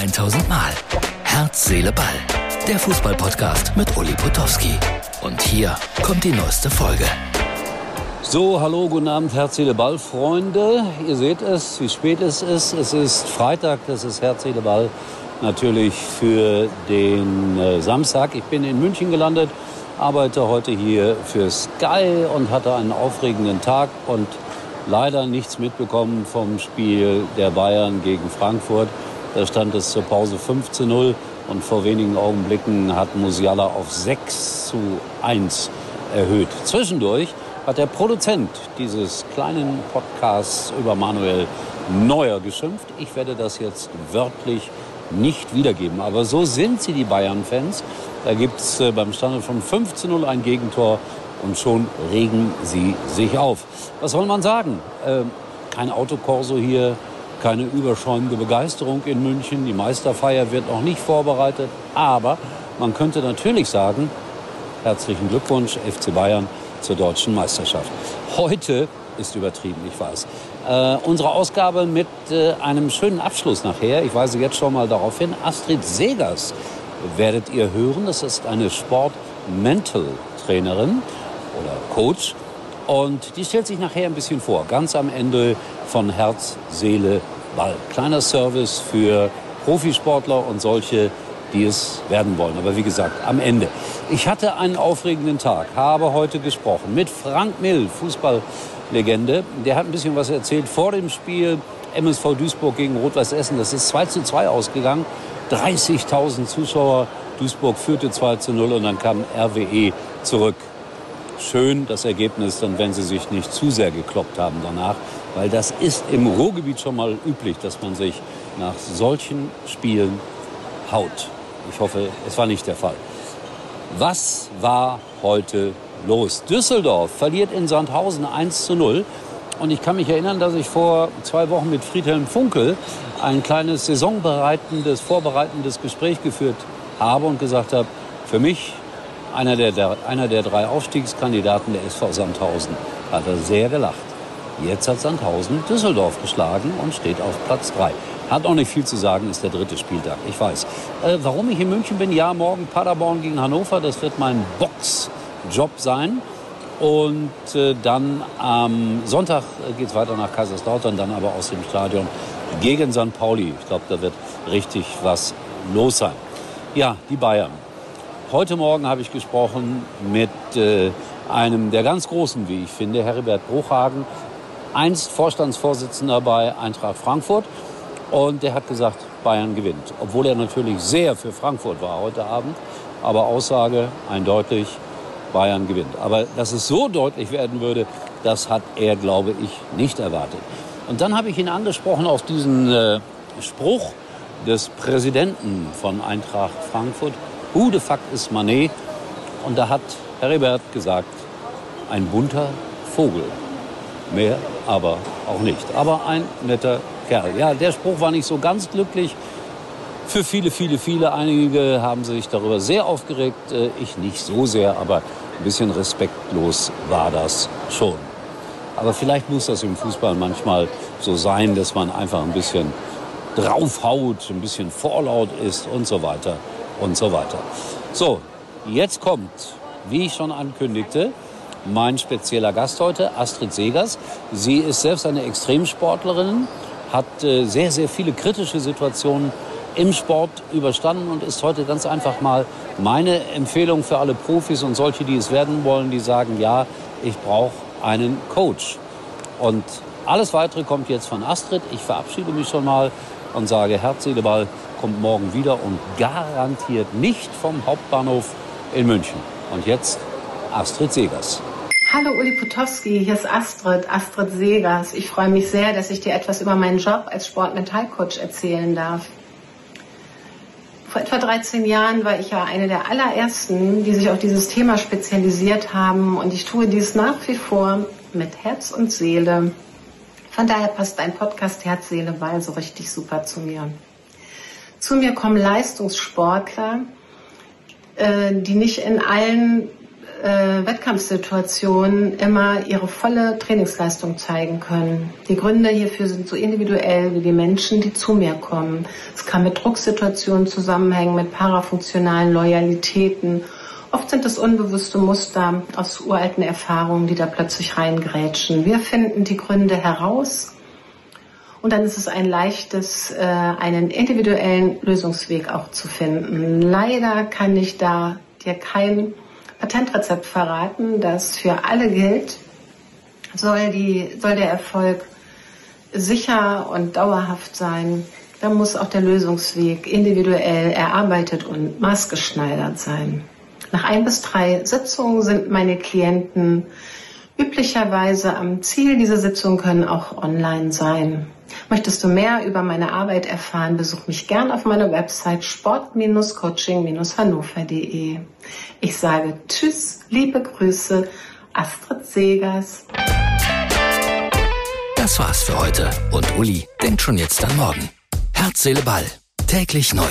1000 Mal. Herz, Seele, Ball. Der Fußballpodcast mit Uli Potowski. Und hier kommt die neueste Folge. So, hallo, guten Abend, Herz, Seele, Ball, Freunde. Ihr seht es, wie spät es ist. Es ist Freitag, das ist Herz, Seele, Ball. Natürlich für den äh, Samstag. Ich bin in München gelandet, arbeite heute hier für Sky und hatte einen aufregenden Tag und leider nichts mitbekommen vom Spiel der Bayern gegen Frankfurt. Da stand es zur Pause 5 zu 0 und vor wenigen Augenblicken hat Musiala auf 6 zu 1 erhöht. Zwischendurch hat der Produzent dieses kleinen Podcasts über Manuel Neuer geschimpft. Ich werde das jetzt wörtlich nicht wiedergeben. Aber so sind sie, die Bayern-Fans. Da gibt es äh, beim Stand von 5 zu 0 ein Gegentor und schon regen sie sich auf. Was soll man sagen? Äh, kein Autokorso hier, keine überschäumende Begeisterung in München. Die Meisterfeier wird noch nicht vorbereitet. Aber man könnte natürlich sagen, herzlichen Glückwunsch FC Bayern zur deutschen Meisterschaft. Heute ist übertrieben, ich weiß. Äh, unsere Ausgabe mit äh, einem schönen Abschluss nachher. Ich weise jetzt schon mal darauf hin. Astrid Segers werdet ihr hören. Das ist eine Sport-Mental-Trainerin oder Coach. Und die stellt sich nachher ein bisschen vor, ganz am Ende von Herz, Seele, Ball. Kleiner Service für Profisportler und solche, die es werden wollen. Aber wie gesagt, am Ende. Ich hatte einen aufregenden Tag, habe heute gesprochen mit Frank Mill, Fußballlegende. Der hat ein bisschen was erzählt vor dem Spiel MSV Duisburg gegen Rot-Weiß Essen. Das ist 2 zu 2 ausgegangen. 30.000 Zuschauer. Duisburg führte 2 zu 0 und dann kam RWE zurück schön das Ergebnis, dann wenn sie sich nicht zu sehr gekloppt haben danach, weil das ist im Ruhrgebiet schon mal üblich, dass man sich nach solchen Spielen haut. Ich hoffe, es war nicht der Fall. Was war heute los? Düsseldorf verliert in Sandhausen 1 zu 0. Und ich kann mich erinnern, dass ich vor zwei Wochen mit Friedhelm Funkel ein kleines saisonbereitendes, vorbereitendes Gespräch geführt habe und gesagt habe, für mich einer der, einer der drei Aufstiegskandidaten der SV Sandhausen, hat er sehr gelacht. Jetzt hat Sandhausen Düsseldorf geschlagen und steht auf Platz 3. Hat auch nicht viel zu sagen, ist der dritte Spieltag, ich weiß. Äh, warum ich in München bin, ja, morgen Paderborn gegen Hannover, das wird mein Boxjob sein. Und äh, dann am Sonntag äh, geht es weiter nach Kaiserslautern, dann aber aus dem Stadion gegen St. Pauli. Ich glaube, da wird richtig was los sein. Ja, die Bayern. Heute Morgen habe ich gesprochen mit äh, einem der ganz Großen, wie ich finde, Heribert Bruchhagen, einst Vorstandsvorsitzender bei Eintracht Frankfurt. Und der hat gesagt, Bayern gewinnt. Obwohl er natürlich sehr für Frankfurt war heute Abend. Aber Aussage eindeutig, Bayern gewinnt. Aber dass es so deutlich werden würde, das hat er, glaube ich, nicht erwartet. Und dann habe ich ihn angesprochen auf diesen äh, Spruch des Präsidenten von Eintracht Frankfurt, Who the fuck ist Manet? Und da hat Heribert gesagt, ein bunter Vogel. Mehr aber auch nicht. Aber ein netter Kerl. Ja, der Spruch war nicht so ganz glücklich. Für viele, viele, viele. Einige haben sich darüber sehr aufgeregt. Äh, ich nicht so sehr, aber ein bisschen respektlos war das schon. Aber vielleicht muss das im Fußball manchmal so sein, dass man einfach ein bisschen draufhaut, ein bisschen vorlaut ist und so weiter und so weiter. So, jetzt kommt, wie ich schon ankündigte, mein spezieller Gast heute, Astrid Segers. Sie ist selbst eine Extremsportlerin, hat äh, sehr, sehr viele kritische Situationen im Sport überstanden und ist heute ganz einfach mal meine Empfehlung für alle Profis und solche, die es werden wollen, die sagen, ja, ich brauche einen Coach. Und alles Weitere kommt jetzt von Astrid. Ich verabschiede mich schon mal und sage Herz, Ball kommt morgen wieder und garantiert nicht vom Hauptbahnhof in München. Und jetzt Astrid Segers. Hallo Uli Potowski, hier ist Astrid, Astrid Segers. Ich freue mich sehr, dass ich dir etwas über meinen Job als Sportmentalcoach erzählen darf. Vor etwa 13 Jahren war ich ja eine der allerersten, die sich auf dieses Thema spezialisiert haben und ich tue dies nach wie vor mit Herz und Seele. Von daher passt dein Podcast Herz, Seele, Ball so richtig super zu mir. Zu mir kommen Leistungssportler, äh, die nicht in allen äh, Wettkampfsituation immer ihre volle Trainingsleistung zeigen können. Die Gründe hierfür sind so individuell wie die Menschen, die zu mir kommen. Es kann mit Drucksituationen zusammenhängen, mit parafunktionalen Loyalitäten. Oft sind es unbewusste Muster aus uralten Erfahrungen, die da plötzlich reingrätschen. Wir finden die Gründe heraus und dann ist es ein leichtes, äh, einen individuellen Lösungsweg auch zu finden. Leider kann ich da dir kein Patentrezept verraten, das für alle gilt. Soll, die, soll der Erfolg sicher und dauerhaft sein, dann muss auch der Lösungsweg individuell erarbeitet und maßgeschneidert sein. Nach ein bis drei Sitzungen sind meine Klienten üblicherweise am Ziel. Diese Sitzungen können auch online sein. Möchtest du mehr über meine Arbeit erfahren, besuch mich gern auf meiner Website sport-coaching-hannover.de. Ich sage Tschüss, liebe Grüße, Astrid Segers. Das war's für heute und Uli denkt schon jetzt an morgen. Herz, Seele, Ball. Täglich neu.